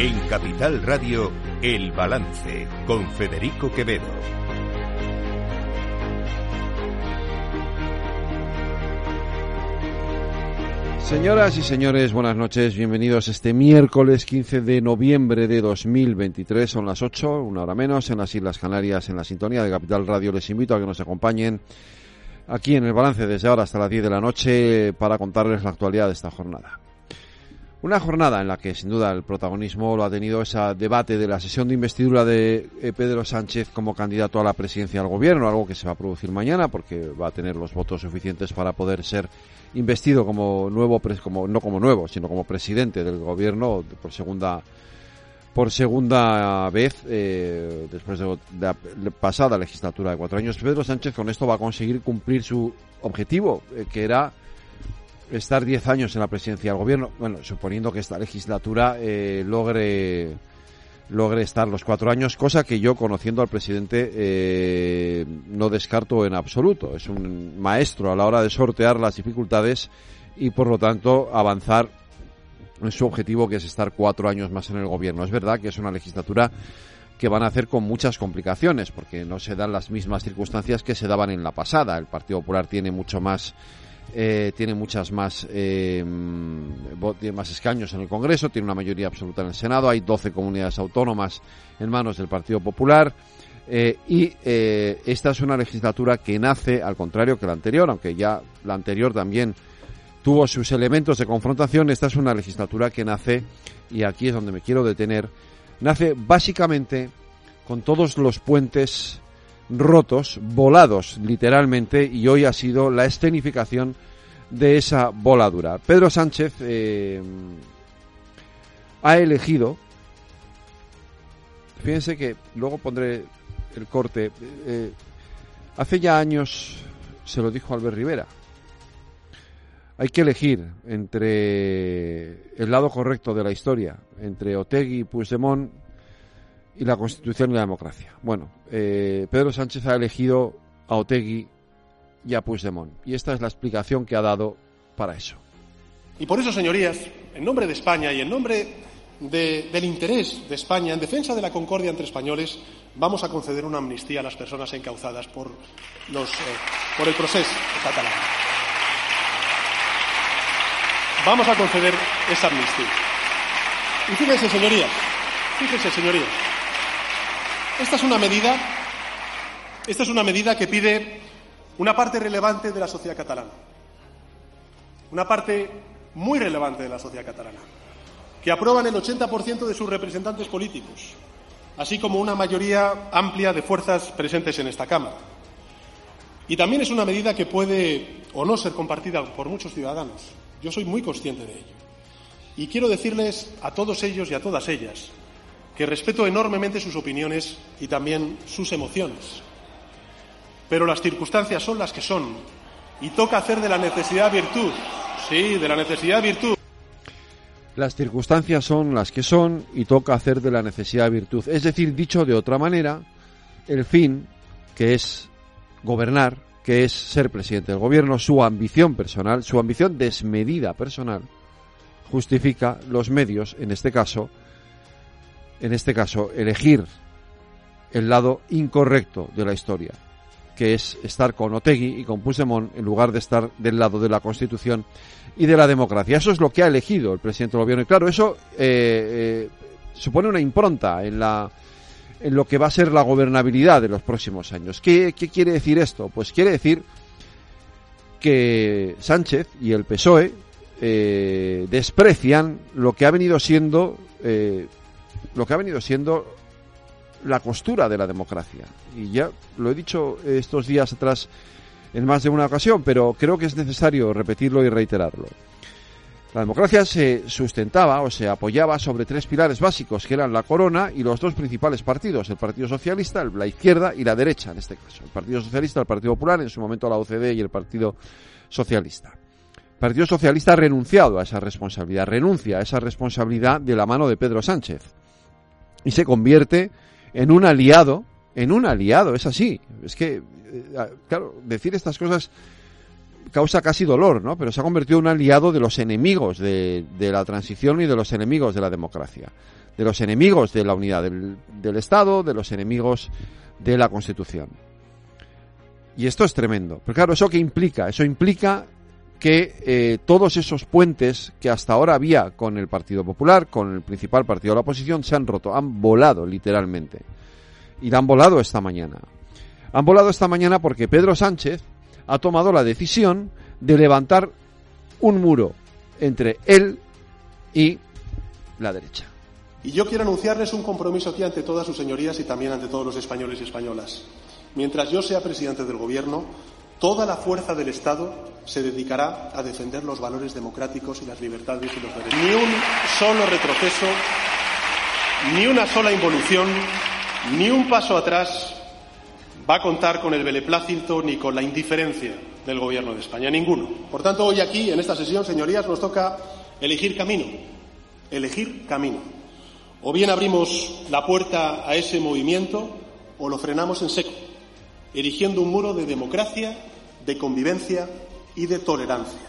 En Capital Radio, El Balance, con Federico Quevedo. Señoras y señores, buenas noches. Bienvenidos este miércoles 15 de noviembre de 2023. Son las 8, una hora menos, en las Islas Canarias, en la sintonía de Capital Radio. Les invito a que nos acompañen aquí en el balance desde ahora hasta las 10 de la noche para contarles la actualidad de esta jornada. Una jornada en la que sin duda el protagonismo lo ha tenido ese debate de la sesión de investidura de eh, Pedro Sánchez como candidato a la presidencia del gobierno, algo que se va a producir mañana porque va a tener los votos suficientes para poder ser investido como nuevo, como, no como nuevo, sino como presidente del gobierno por segunda por segunda vez eh, después de la pasada legislatura de cuatro años. Pedro Sánchez con esto va a conseguir cumplir su objetivo, eh, que era estar diez años en la presidencia del gobierno. Bueno, suponiendo que esta legislatura eh, logre logre estar los cuatro años, cosa que yo, conociendo al presidente, eh, no descarto en absoluto. Es un maestro a la hora de sortear las dificultades y, por lo tanto, avanzar en su objetivo, que es estar cuatro años más en el gobierno. Es verdad que es una legislatura que van a hacer con muchas complicaciones, porque no se dan las mismas circunstancias que se daban en la pasada. El Partido Popular tiene mucho más eh, tiene muchas más, eh, tiene más escaños en el Congreso, tiene una mayoría absoluta en el Senado, hay 12 comunidades autónomas en manos del Partido Popular. Eh, y esta es una legislatura que nace, al contrario que la anterior, aunque ya la anterior también tuvo sus elementos de confrontación, esta es una legislatura que nace, y aquí es donde me quiero detener, nace básicamente con todos los puentes rotos, volados literalmente, y hoy ha sido la escenificación de esa voladura. Pedro Sánchez eh, ha elegido, fíjense que luego pondré el corte, eh, hace ya años se lo dijo Albert Rivera, hay que elegir entre el lado correcto de la historia, entre Otegui y Puigdemont, y la Constitución y la democracia. Bueno, eh, Pedro Sánchez ha elegido a Otegui y a Puigdemont. Y esta es la explicación que ha dado para eso. Y por eso, señorías, en nombre de España y en nombre del interés de España en defensa de la concordia entre españoles, vamos a conceder una amnistía a las personas encauzadas por, los, eh, por el proceso catalán. Vamos a conceder esa amnistía. Y fíjense, señorías, fíjense, señorías, esta es una medida, esta es una medida que pide una parte relevante de la sociedad catalana, una parte muy relevante de la sociedad catalana, que aprueban el 80% de sus representantes políticos, así como una mayoría amplia de fuerzas presentes en esta Cámara. Y también es una medida que puede o no ser compartida por muchos ciudadanos. Yo soy muy consciente de ello. Y quiero decirles a todos ellos y a todas ellas que respeto enormemente sus opiniones y también sus emociones. Pero las circunstancias son las que son y toca hacer de la necesidad virtud. Sí, de la necesidad virtud. Las circunstancias son las que son y toca hacer de la necesidad virtud. Es decir, dicho de otra manera, el fin, que es gobernar, que es ser presidente del gobierno, su ambición personal, su ambición desmedida personal, justifica los medios, en este caso, en este caso, elegir el lado incorrecto de la historia, que es estar con Otegui y con Puigdemont en lugar de estar del lado de la Constitución y de la democracia. Eso es lo que ha elegido el presidente del gobierno. Y claro, eso eh, eh, supone una impronta en la en lo que va a ser la gobernabilidad de los próximos años. ¿Qué, quiere decir esto? Pues quiere decir que Sánchez y el PSOE eh, desprecian lo que ha venido siendo lo que ha venido siendo la costura de la democracia. Y ya lo he dicho estos días atrás en más de una ocasión, pero creo que es necesario repetirlo y reiterarlo. La democracia se sustentaba o se apoyaba sobre tres pilares básicos, que eran la corona y los dos principales partidos, el Partido Socialista, la izquierda y la derecha en este caso. El Partido Socialista, el Partido Popular, en su momento la OCDE y el Partido Socialista. El Partido Socialista ha renunciado a esa responsabilidad, renuncia a esa responsabilidad de la mano de Pedro Sánchez y se convierte en un aliado, en un aliado, es así. Es que, eh, claro, decir estas cosas causa casi dolor, ¿no? Pero se ha convertido en un aliado de los enemigos de, la transición y de los enemigos de la democracia, de los enemigos de la unidad del, del Estado, de los enemigos de la Constitución. Y esto es tremendo. Pero claro, ¿eso qué implica? Eso implica que eh, todos esos puentes que hasta ahora había con el Partido Popular, con el principal partido de la oposición, se han roto, han volado literalmente. Y han volado esta mañana. Han volado esta mañana porque Pedro Sánchez ha tomado la decisión de levantar un muro entre él y la derecha. Y yo quiero anunciarles un compromiso aquí ante todas sus señorías y también ante todos los españoles y españolas. Mientras yo sea presidente del Gobierno, toda la fuerza del Estado se dedicará a defender los valores democráticos y las libertades y los derechos. Ni un solo retroceso, ni una sola involución, ni un paso atrás va a contar con el beneplácito ni con la indiferencia del Gobierno de España. Ninguno. Por tanto, hoy aquí, en esta sesión, señorías, nos toca elegir camino. Elegir camino. O bien abrimos la puerta a ese movimiento o lo frenamos en seco erigiendo un muro de democracia, de convivencia y de tolerancia.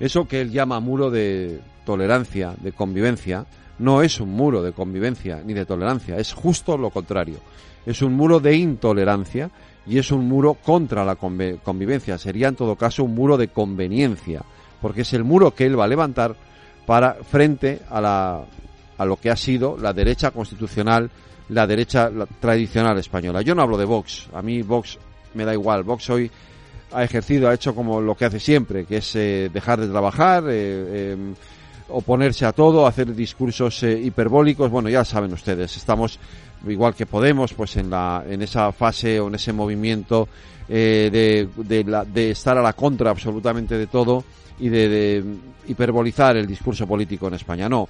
Eso que él llama muro de tolerancia, de convivencia, no es un muro de convivencia ni de tolerancia, es justo lo contrario. Es un muro de intolerancia y es un muro contra la convivencia. Sería en todo caso un muro de conveniencia, porque es el muro que él va a levantar para frente a, la, a lo que ha sido la derecha constitucional la derecha tradicional española. Yo no hablo de Vox, a mí Vox me da igual. Vox hoy ha ejercido, ha hecho como lo que hace siempre, que es eh, dejar de trabajar, eh, em, oponerse a todo, hacer discursos eh, hiperbólicos. Bueno, ya saben ustedes, estamos igual que Podemos, pues en la en esa fase o en ese movimiento de, de, de estar a la contra absolutamente de todo y de hiperbolizar el discurso político en España. No,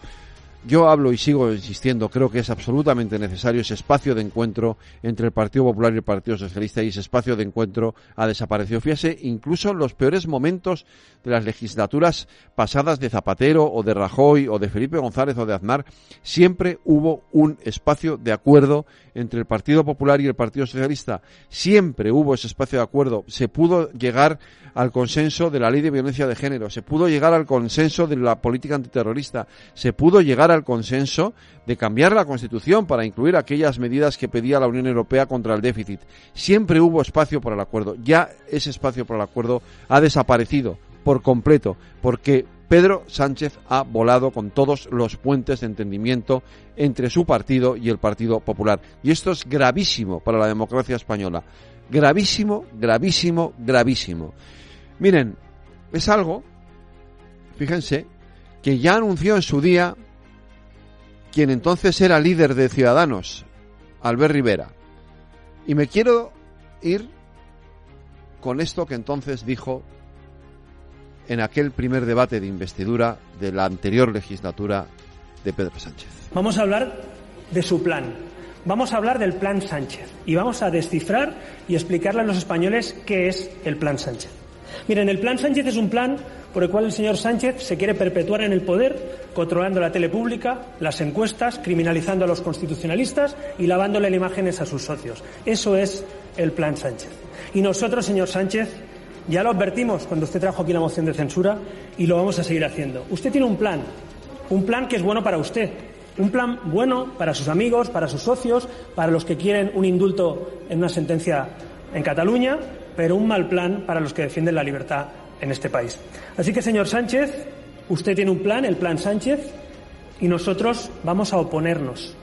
yo hablo y sigo insistiendo, creo que es absolutamente necesario ese espacio de encuentro entre el Partido Popular y el Partido Socialista y ese espacio de encuentro ha desaparecido. Fíjese, incluso en los peores momentos de las legislaturas pasadas de Zapatero o de Rajoy o de Felipe González o de Aznar, siempre hubo un espacio de acuerdo entre el Partido Popular y el Partido Socialista. Siempre hubo ese espacio de acuerdo. Se pudo llegar al consenso de la ley de violencia de género, se pudo llegar al consenso de la política antiterrorista, se pudo llegar al consenso de cambiar la Constitución para incluir aquellas medidas que pedía la Unión Europea contra el déficit. Siempre hubo espacio para el acuerdo. Ya ese espacio para el acuerdo ha desaparecido por completo, porque Pedro Sánchez ha volado con todos los puentes de entendimiento entre su partido y el Partido Popular. Y esto es gravísimo para la democracia española. Gravísimo, gravísimo, gravísimo. Miren, es algo, fíjense, que ya anunció en su día quien entonces era líder de Ciudadanos, Albert Rivera. Y me quiero ir con esto que entonces dijo en aquel primer debate de investidura de la anterior legislatura de Pedro Sánchez. Vamos a hablar de su plan. Vamos a hablar del plan Sánchez y vamos a descifrar y explicarle a los españoles qué es el plan Sánchez. Miren, el plan Sánchez es un plan por el cual el señor Sánchez se quiere perpetuar en el poder, controlando la tele pública, las encuestas, criminalizando a los constitucionalistas y lavándole imágenes a sus socios. Eso es el plan Sánchez. Y nosotros, señor Sánchez, ya lo advertimos cuando usted trajo aquí la moción de censura y lo vamos a seguir haciendo. Usted tiene un plan, un plan que es bueno para usted, un plan bueno para sus amigos, para sus socios, para los que quieren un indulto en una sentencia en Cataluña, pero un mal plan para los que defienden la libertad en este país. Así que, señor Sánchez, usted tiene un plan, el plan Sánchez, y nosotros vamos a oponernos.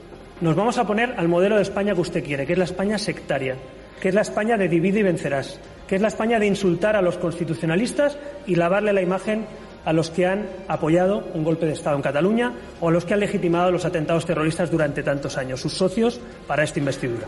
Nos vamos a oponer al modelo de España que usted quiere, que es la España sectaria, que es la España de divide y vencerás, que es la España de insultar a los constitucionalistas y lavarle la imagen a los que han apoyado un golpe de Estado en Cataluña o a los que han legitimado los atentados terroristas durante tantos años, sus socios para esta investidura.